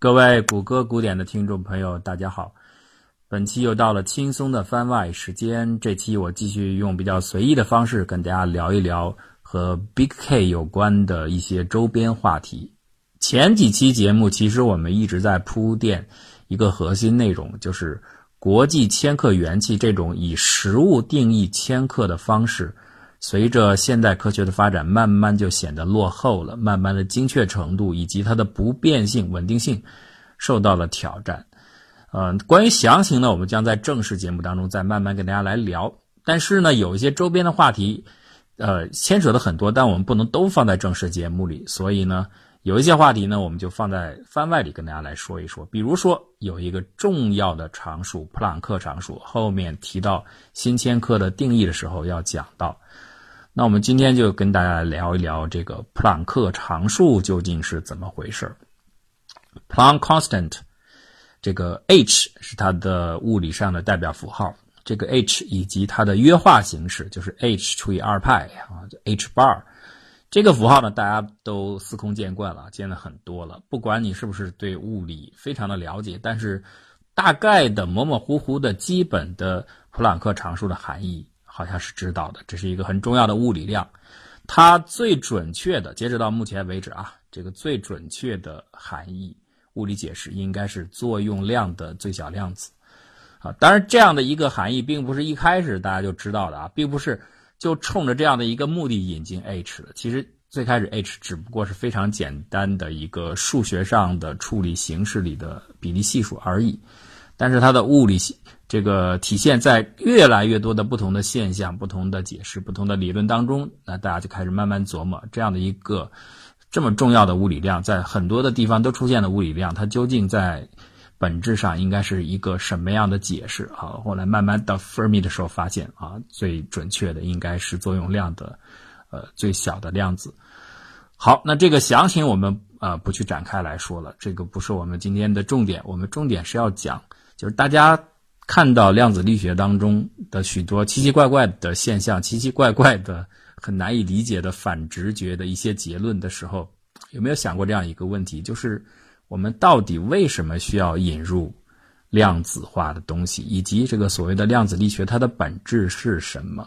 各位谷歌古典的听众朋友，大家好！本期又到了轻松的番外时间。这期我继续用比较随意的方式跟大家聊一聊和 Big K 有关的一些周边话题。前几期节目其实我们一直在铺垫一个核心内容，就是国际千克元气这种以实物定义千克的方式。随着现代科学的发展，慢慢就显得落后了，慢慢的精确程度以及它的不变性、稳定性受到了挑战。呃，关于详情呢，我们将在正式节目当中再慢慢跟大家来聊。但是呢，有一些周边的话题，呃，牵扯的很多，但我们不能都放在正式节目里，所以呢。有一些话题呢，我们就放在番外里跟大家来说一说。比如说，有一个重要的常数——普朗克常数，后面提到新千克的定义的时候要讲到。那我们今天就跟大家聊一聊这个普朗克常数究竟是怎么回事儿。Planck constant，这个 h 是它的物理上的代表符号，这个 h 以及它的约化形式就是 h 除以二派啊，h bar。这个符号呢，大家都司空见惯了，见的很多了。不管你是不是对物理非常的了解，但是大概的模模糊糊的基本的普朗克常数的含义，好像是知道的。这是一个很重要的物理量，它最准确的，截止到目前为止啊，这个最准确的含义物理解释应该是作用量的最小量子啊。当然，这样的一个含义并不是一开始大家就知道的啊，并不是。就冲着这样的一个目的引进 h 的，其实最开始 h 只不过是非常简单的一个数学上的处理形式里的比例系数而已，但是它的物理性这个体现在越来越多的不同的现象、不同的解释、不同的理论当中，那大家就开始慢慢琢磨这样的一个这么重要的物理量，在很多的地方都出现的物理量，它究竟在。本质上应该是一个什么样的解释啊？后来慢慢到费米的时候，发现啊，最准确的应该是作用量的，呃，最小的量子。好，那这个详情我们呃不去展开来说了，这个不是我们今天的重点。我们重点是要讲，就是大家看到量子力学当中的许多奇奇怪怪的现象、奇奇怪怪的、很难以理解的反直觉的一些结论的时候，有没有想过这样一个问题，就是？我们到底为什么需要引入量子化的东西，以及这个所谓的量子力学它的本质是什么？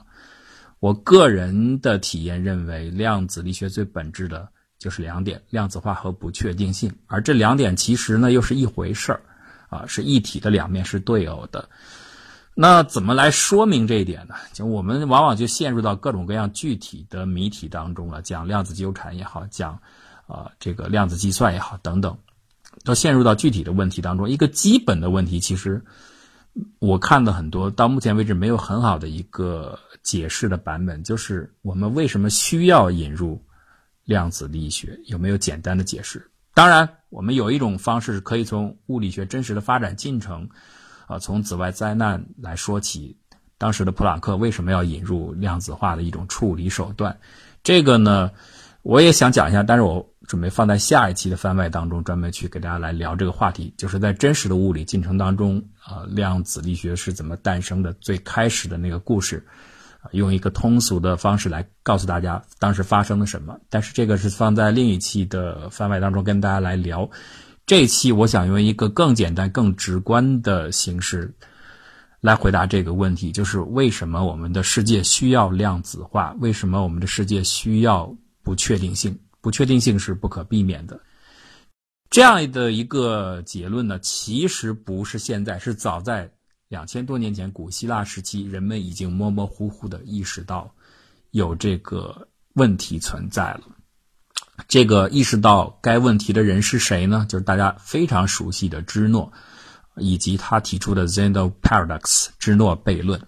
我个人的体验认为，量子力学最本质的就是两点：量子化和不确定性。而这两点其实呢又是一回事儿，啊，是一体的两面，是对偶的。那怎么来说明这一点呢？就我们往往就陷入到各种各样具体的谜题当中了，讲量子纠缠也好，讲啊这个量子计算也好，等等。都陷入到具体的问题当中。一个基本的问题，其实我看的很多，到目前为止没有很好的一个解释的版本，就是我们为什么需要引入量子力学？有没有简单的解释？当然，我们有一种方式可以从物理学真实的发展进程，啊，从紫外灾难来说起，当时的普朗克为什么要引入量子化的一种处理手段？这个呢，我也想讲一下，但是我。准备放在下一期的番外当中，专门去给大家来聊这个话题，就是在真实的物理进程当中，啊，量子力学是怎么诞生的？最开始的那个故事，用一个通俗的方式来告诉大家当时发生了什么。但是这个是放在另一期的番外当中跟大家来聊。这期我想用一个更简单、更直观的形式来回答这个问题，就是为什么我们的世界需要量子化？为什么我们的世界需要不确定性？不确定性是不可避免的，这样的一个结论呢，其实不是现在，是早在两千多年前古希腊时期，人们已经模模糊糊的意识到有这个问题存在了。这个意识到该问题的人是谁呢？就是大家非常熟悉的芝诺，以及他提出的 Zeno paradox 芝诺悖论。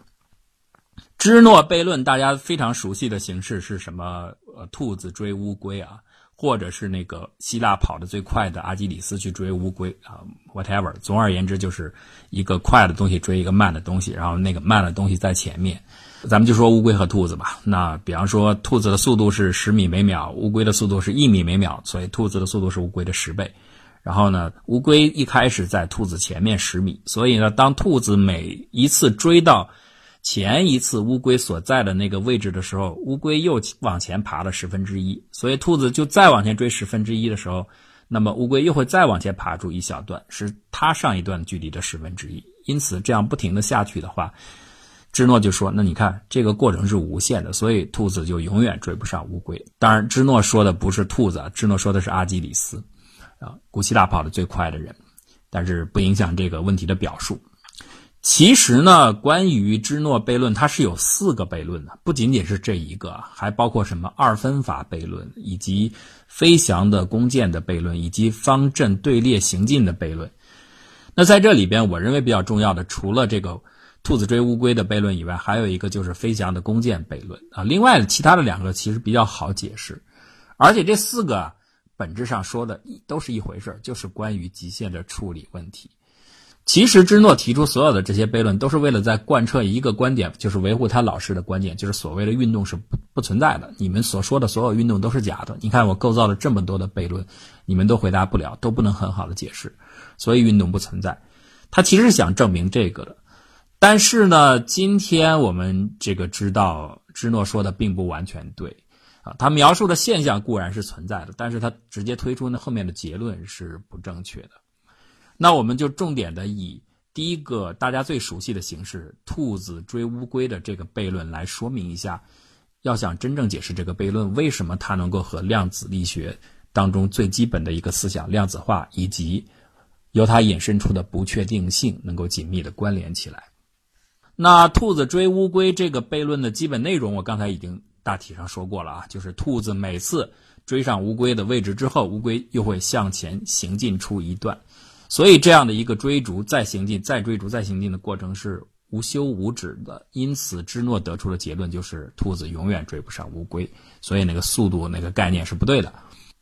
芝诺悖论大家非常熟悉的形式是什么？呃，兔子追乌龟啊，或者是那个希腊跑得最快的阿基里斯去追乌龟啊，whatever。总而言之，就是一个快的东西追一个慢的东西，然后那个慢的东西在前面。咱们就说乌龟和兔子吧。那比方说，兔子的速度是十米每秒，乌龟的速度是一米每秒，所以兔子的速度是乌龟的十倍。然后呢，乌龟一开始在兔子前面十米，所以呢，当兔子每一次追到。前一次乌龟所在的那个位置的时候，乌龟又往前爬了十分之一，所以兔子就再往前追十分之一的时候，那么乌龟又会再往前爬出一小段，是它上一段距离的十分之一。因此，这样不停的下去的话，芝诺就说：“那你看，这个过程是无限的，所以兔子就永远追不上乌龟。”当然，芝诺说的不是兔子，芝诺说的是阿基里斯，啊，古希腊跑得最快的人，但是不影响这个问题的表述。其实呢，关于芝诺悖论，它是有四个悖论的，不仅仅是这一个，还包括什么二分法悖论，以及飞翔的弓箭的悖论，以及方阵队列行进的悖论。那在这里边，我认为比较重要的，除了这个兔子追乌龟的悖论以外，还有一个就是飞翔的弓箭悖论啊。另外，其他的两个其实比较好解释，而且这四个本质上说的都是一回事就是关于极限的处理问题。其实，芝诺提出所有的这些悖论，都是为了在贯彻一个观点，就是维护他老师的观点，就是所谓的运动是不不存在的。你们所说的所有运动都是假的。你看，我构造了这么多的悖论，你们都回答不了，都不能很好的解释，所以运动不存在。他其实是想证明这个的。但是呢，今天我们这个知道，芝诺说的并不完全对啊。他描述的现象固然是存在的，但是他直接推出那后面的结论是不正确的。那我们就重点的以第一个大家最熟悉的形式“兔子追乌龟”的这个悖论来说明一下。要想真正解释这个悖论，为什么它能够和量子力学当中最基本的一个思想量子化以及由它引申出的不确定性能够紧密的关联起来？那兔子追乌龟这个悖论的基本内容，我刚才已经大体上说过了啊，就是兔子每次追上乌龟的位置之后，乌龟又会向前行进出一段。所以，这样的一个追逐、再行进、再追逐、再行进的过程是无休无止的。因此，芝诺得出的结论就是兔子永远追不上乌龟。所以，那个速度那个概念是不对的。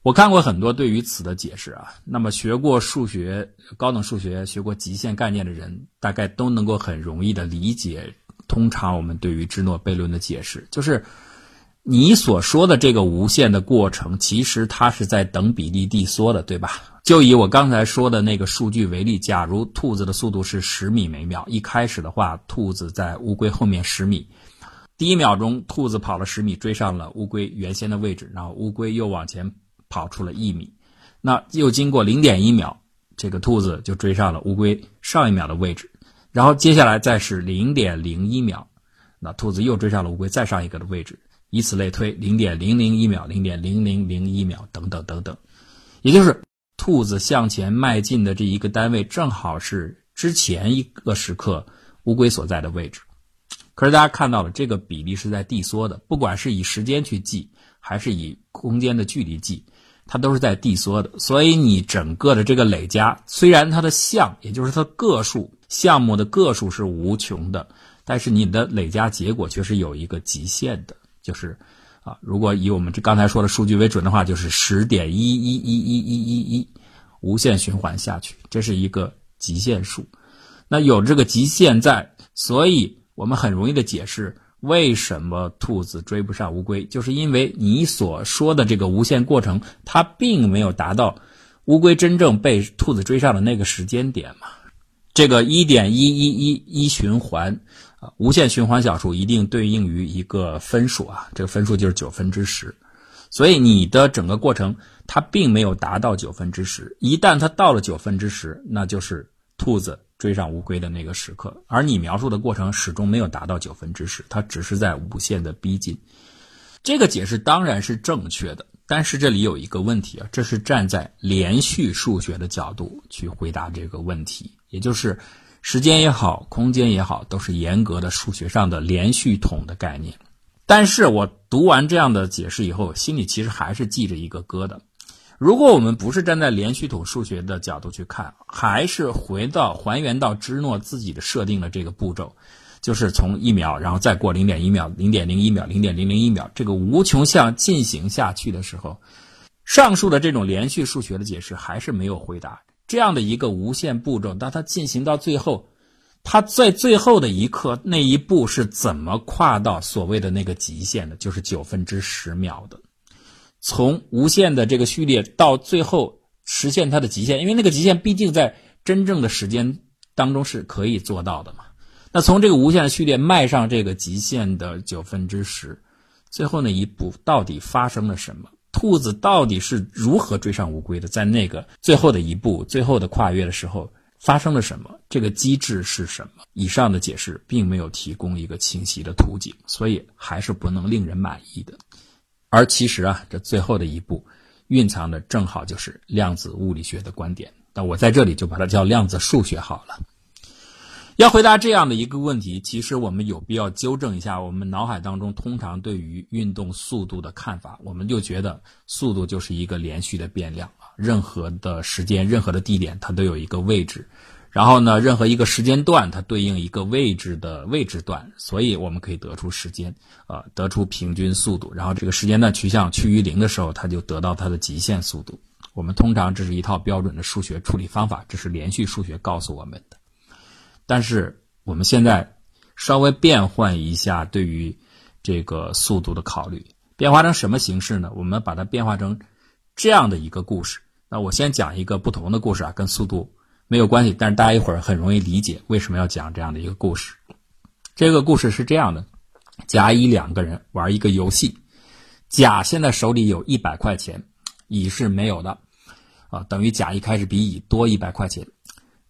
我看过很多对于此的解释啊。那么，学过数学、高等数学、学过极限概念的人，大概都能够很容易的理解。通常我们对于芝诺悖论的解释，就是你所说的这个无限的过程，其实它是在等比例递缩的，对吧？就以我刚才说的那个数据为例，假如兔子的速度是十米每秒，一开始的话，兔子在乌龟后面十米，第一秒钟兔子跑了十米，追上了乌龟原先的位置，然后乌龟又往前跑出了一米，那又经过零点一秒，这个兔子就追上了乌龟上一秒的位置，然后接下来再是零点零一秒，那兔子又追上了乌龟再上一个的位置，以此类推，零点零零一秒、零点零零零一秒等等等等，也就是。兔子向前迈进的这一个单位，正好是之前一个时刻乌龟所在的位置。可是大家看到了，这个比例是在递缩的，不管是以时间去计，还是以空间的距离计，它都是在递缩的。所以你整个的这个累加，虽然它的项，也就是它个数项目的个数是无穷的，但是你的累加结果却是有一个极限的，就是。啊，如果以我们这刚才说的数据为准的话，就是十点一一一一一一一，无限循环下去，这是一个极限数。那有这个极限在，所以我们很容易的解释为什么兔子追不上乌龟，就是因为你所说的这个无限过程，它并没有达到乌龟真正被兔子追上的那个时间点嘛。这个一点一一一一循环。啊，无限循环小数一定对应于一个分数啊，这个分数就是九分之十，所以你的整个过程它并没有达到九分之十，一旦它到了九分之十，那就是兔子追上乌龟的那个时刻，而你描述的过程始终没有达到九分之十，它只是在无限的逼近。这个解释当然是正确的，但是这里有一个问题啊，这是站在连续数学的角度去回答这个问题，也就是。时间也好，空间也好，都是严格的数学上的连续统的概念。但是我读完这样的解释以后，心里其实还是记着一个疙瘩。如果我们不是站在连续统数学的角度去看，还是回到还原到芝诺自己的设定的这个步骤，就是从一秒，然后再过零点一秒、零点零一秒、零点零零一秒，这个无穷项进行下去的时候，上述的这种连续数学的解释还是没有回答。这样的一个无限步骤，当它进行到最后，它在最后的一刻那一步是怎么跨到所谓的那个极限的？就是九分之十秒的，从无限的这个序列到最后实现它的极限，因为那个极限毕竟在真正的时间当中是可以做到的嘛。那从这个无限的序列迈上这个极限的九分之十，最后那一步到底发生了什么？兔子到底是如何追上乌龟的？在那个最后的一步、最后的跨越的时候，发生了什么？这个机制是什么？以上的解释并没有提供一个清晰的图景，所以还是不能令人满意的。而其实啊，这最后的一步，蕴藏的正好就是量子物理学的观点。那我在这里就把它叫量子数学好了。要回答这样的一个问题，其实我们有必要纠正一下我们脑海当中通常对于运动速度的看法。我们就觉得速度就是一个连续的变量啊，任何的时间、任何的地点，它都有一个位置。然后呢，任何一个时间段，它对应一个位置的位置段，所以我们可以得出时间，啊，得出平均速度。然后这个时间段趋向趋于零的时候，它就得到它的极限速度。我们通常这是一套标准的数学处理方法，这是连续数学告诉我们的。但是我们现在稍微变换一下对于这个速度的考虑，变化成什么形式呢？我们把它变化成这样的一个故事。那我先讲一个不同的故事啊，跟速度没有关系，但是大家一会儿很容易理解为什么要讲这样的一个故事。这个故事是这样的：甲乙两个人玩一个游戏，甲现在手里有一百块钱，乙是没有的，啊，等于甲一开始比乙多一百块钱。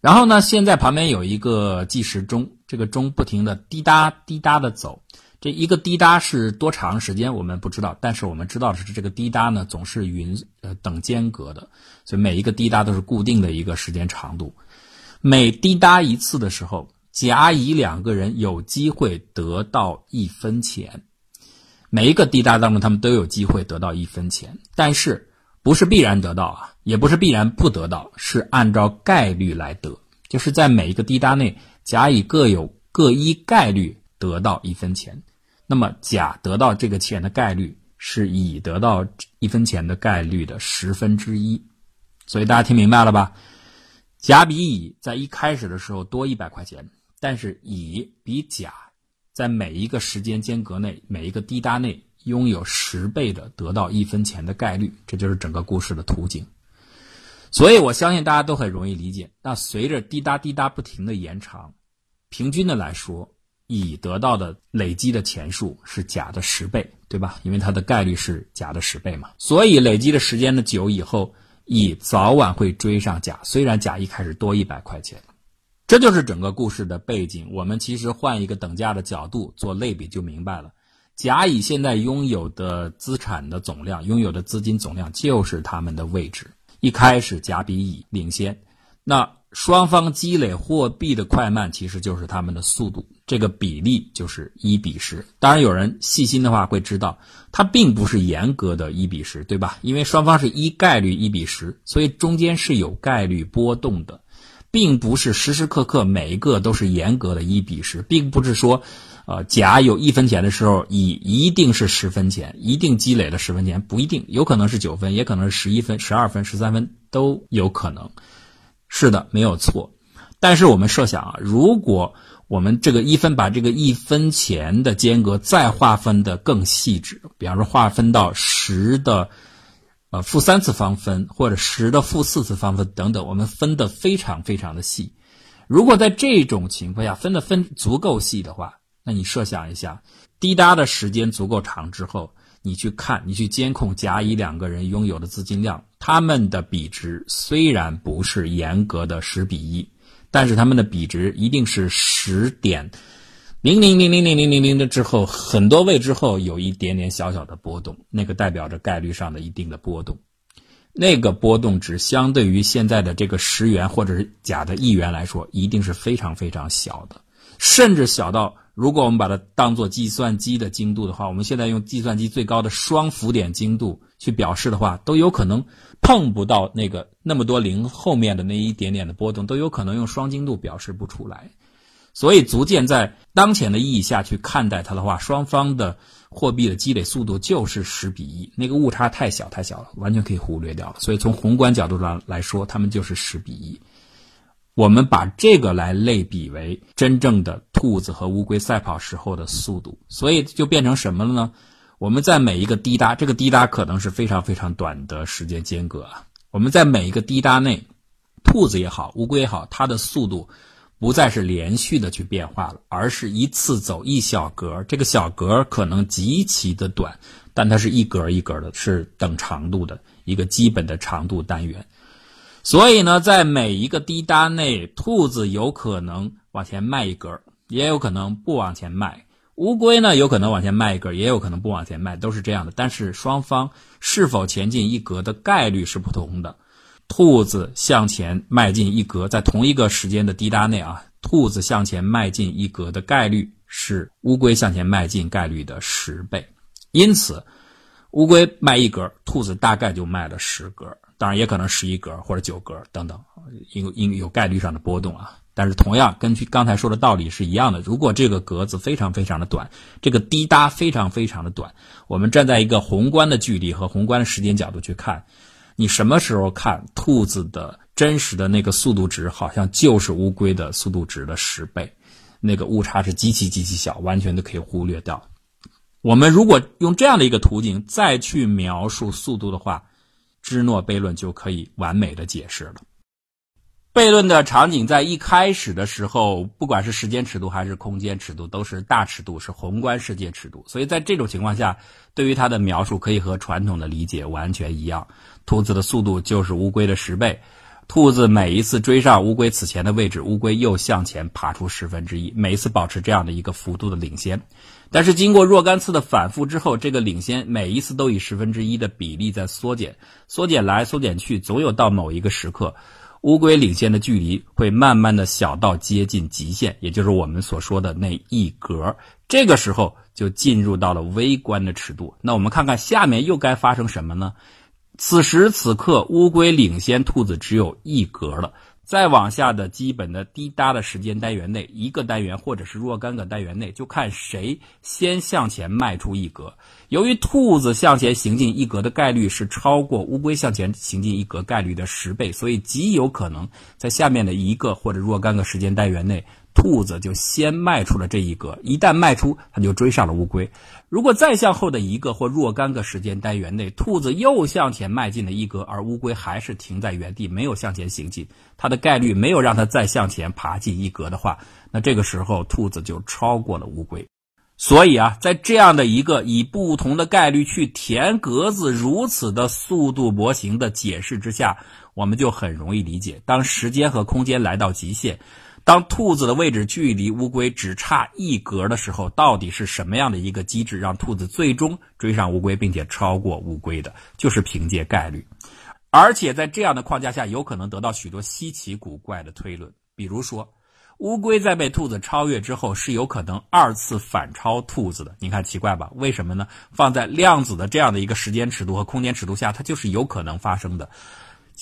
然后呢？现在旁边有一个计时钟，这个钟不停的滴答滴答的走。这一个滴答是多长时间？我们不知道，但是我们知道的是，这个滴答呢总是匀呃等间隔的，所以每一个滴答都是固定的一个时间长度。每滴答一次的时候，甲乙两个人有机会得到一分钱。每一个滴答当中，他们都有机会得到一分钱，但是。不是必然得到啊，也不是必然不得到，是按照概率来得，就是在每一个滴答内，甲乙各有各一概率得到一分钱，那么甲得到这个钱的概率是乙得到一分钱的概率的十分之一，所以大家听明白了吧？甲比乙在一开始的时候多一百块钱，但是乙比甲在每一个时间间隔内，每一个滴答内。拥有十倍的得到一分钱的概率，这就是整个故事的图景。所以我相信大家都很容易理解。那随着滴答滴答不停的延长，平均的来说，乙得到的累积的钱数是甲的十倍，对吧？因为它的概率是甲的十倍嘛。所以累积的时间的久以后，乙早晚会追上甲。虽然甲一开始多一百块钱，这就是整个故事的背景。我们其实换一个等价的角度做类比就明白了。甲乙现在拥有的资产的总量，拥有的资金总量就是他们的位置。一开始甲比乙领先，那双方积累货币的快慢其实就是他们的速度，这个比例就是一比十。当然，有人细心的话会知道，它并不是严格的一比十，对吧？因为双方是一概率一比十，所以中间是有概率波动的，并不是时时刻刻每一个都是严格的一比十，并不是说。呃，甲有一分钱的时候，乙一定是十分钱，一定积累了十分钱，不一定，有可能是九分，也可能是十一分、十二分、十三分都有可能。是的，没有错。但是我们设想啊，如果我们这个一分把这个一分钱的间隔再划分的更细致，比方说划分到十的呃负三次方分，或者十的负四次方分等等，我们分的非常非常的细。如果在这种情况下分的分足够细的话，那你设想一下，滴答的时间足够长之后，你去看，你去监控甲乙两个人拥有的资金量，他们的比值虽然不是严格的十比一，但是他们的比值一定是十点零零零零零零零零的之后很多位之后有一点点小小的波动，那个代表着概率上的一定的波动，那个波动值相对于现在的这个十元或者是甲的一元来说，一定是非常非常小的，甚至小到。如果我们把它当做计算机的精度的话，我们现在用计算机最高的双浮点精度去表示的话，都有可能碰不到那个那么多零后面的那一点点的波动，都有可能用双精度表示不出来。所以，逐渐在当前的意义下去看待它的话，双方的货币的积累速度就是十比一，那个误差太小太小了，完全可以忽略掉了。所以，从宏观角度上来说，他们就是十比一。我们把这个来类比为真正的兔子和乌龟赛跑时候的速度，所以就变成什么了呢？我们在每一个滴答，这个滴答可能是非常非常短的时间间隔啊。我们在每一个滴答内，兔子也好，乌龟也好，它的速度不再是连续的去变化了，而是一次走一小格。这个小格可能极其的短，但它是一格一格的，是等长度的一个基本的长度单元。所以呢，在每一个滴答内，兔子有可能往前迈一格，也有可能不往前迈。乌龟呢，有可能往前迈一格，也有可能不往前迈，都是这样的。但是双方是否前进一格的概率是不同的。兔子向前迈进一格，在同一个时间的滴答内啊，兔子向前迈进一格的概率是乌龟向前迈进概率的十倍。因此，乌龟迈一格，兔子大概就迈了十格，当然也可能十一格或者九格等等，因因有概率上的波动啊。但是同样，根据刚才说的道理是一样的。如果这个格子非常非常的短，这个滴答非常非常的短，我们站在一个宏观的距离和宏观的时间角度去看。你什么时候看兔子的真实的那个速度值，好像就是乌龟的速度值的十倍，那个误差是极其极其小，完全都可以忽略掉。我们如果用这样的一个途径再去描述速度的话，芝诺悖论就可以完美的解释了。悖论的场景在一开始的时候，不管是时间尺度还是空间尺度，都是大尺度，是宏观世界尺度。所以在这种情况下，对于它的描述可以和传统的理解完全一样。兔子的速度就是乌龟的十倍，兔子每一次追上乌龟此前的位置，乌龟又向前爬出十分之一，每一次保持这样的一个幅度的领先。但是经过若干次的反复之后，这个领先每一次都以十分之一的比例在缩减，缩减来缩减去，总有到某一个时刻。乌龟领先的距离会慢慢的小到接近极限，也就是我们所说的那一格。这个时候就进入到了微观的尺度。那我们看看下面又该发生什么呢？此时此刻，乌龟领先兔子只有一格了。再往下的基本的滴答的时间单元内，一个单元或者是若干个单元内，就看谁先向前迈出一格。由于兔子向前行进一格的概率是超过乌龟向前行进一格概率的十倍，所以极有可能在下面的一个或者若干个时间单元内。兔子就先迈出了这一格，一旦迈出，它就追上了乌龟。如果再向后的一个或若干个时间单元内，兔子又向前迈进了一格，而乌龟还是停在原地，没有向前行进，它的概率没有让它再向前爬进一格的话，那这个时候兔子就超过了乌龟。所以啊，在这样的一个以不同的概率去填格子如此的速度模型的解释之下，我们就很容易理解，当时间和空间来到极限。当兔子的位置距离乌龟只差一格的时候，到底是什么样的一个机制让兔子最终追上乌龟，并且超过乌龟的？就是凭借概率，而且在这样的框架下，有可能得到许多稀奇古怪的推论。比如说，乌龟在被兔子超越之后，是有可能二次反超兔子的。你看奇怪吧？为什么呢？放在量子的这样的一个时间尺度和空间尺度下，它就是有可能发生的。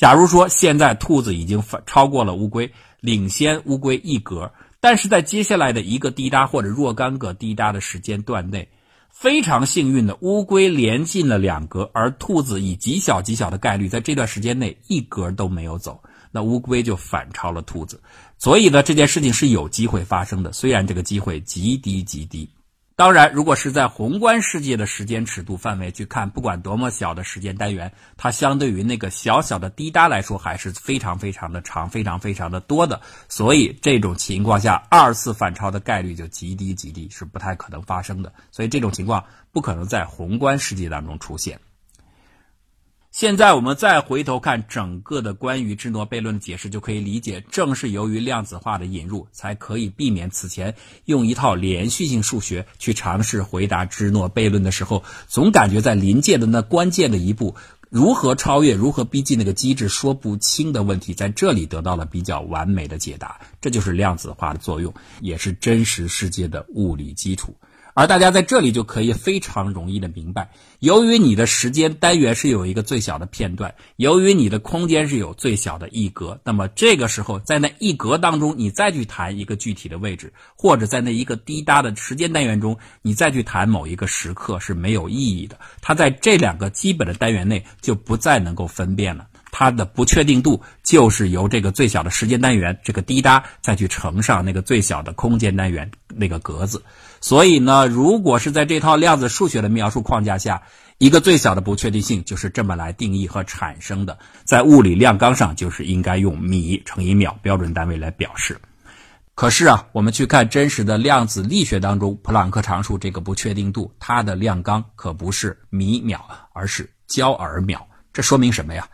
假如说现在兔子已经反超过了乌龟。领先乌龟一格，但是在接下来的一个滴答或者若干个滴答的时间段内，非常幸运的乌龟连进了两格，而兔子以极小极小的概率在这段时间内一格都没有走，那乌龟就反超了兔子。所以呢，这件事情是有机会发生的，虽然这个机会极低极低。当然，如果是在宏观世界的时间尺度范围去看，不管多么小的时间单元，它相对于那个小小的滴答来说，还是非常非常的长，非常非常的多的。所以这种情况下，二次反超的概率就极低极低，是不太可能发生的。所以这种情况不可能在宏观世界当中出现。现在我们再回头看整个的关于芝诺悖论的解释，就可以理解，正是由于量子化的引入，才可以避免此前用一套连续性数学去尝试回答芝诺悖论的时候，总感觉在临界的那关键的一步，如何超越、如何逼近那个机制说不清的问题，在这里得到了比较完美的解答。这就是量子化的作用，也是真实世界的物理基础。而大家在这里就可以非常容易的明白，由于你的时间单元是有一个最小的片段，由于你的空间是有最小的一格，那么这个时候在那一格当中，你再去谈一个具体的位置，或者在那一个滴答的时间单元中，你再去谈某一个时刻是没有意义的。它在这两个基本的单元内就不再能够分辨了。它的不确定度就是由这个最小的时间单元这个滴答再去乘上那个最小的空间单元那个格子，所以呢，如果是在这套量子数学的描述框架下，一个最小的不确定性就是这么来定义和产生的，在物理量纲上就是应该用米乘以秒标准单位来表示。可是啊，我们去看真实的量子力学当中，普朗克常数这个不确定度，它的量纲可不是米秒，而是焦耳秒。这说明什么呀？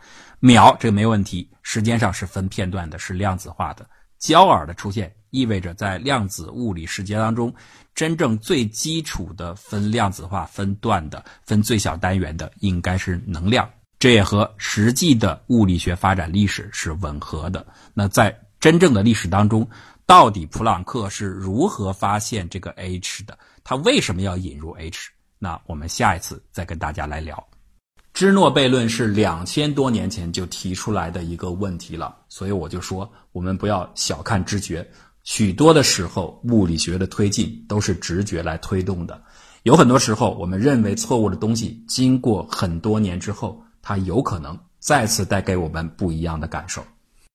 秒这个没问题，时间上是分片段的，是量子化的。焦耳的出现，意味着在量子物理世界当中，真正最基础的分量子化、分段的、分最小单元的，应该是能量。这也和实际的物理学发展历史是吻合的。那在真正的历史当中，到底普朗克是如何发现这个 h 的？他为什么要引入 h？那我们下一次再跟大家来聊。芝诺悖论是两千多年前就提出来的一个问题了，所以我就说，我们不要小看知觉。许多的时候，物理学的推进都是直觉来推动的。有很多时候，我们认为错误的东西，经过很多年之后，它有可能再次带给我们不一样的感受。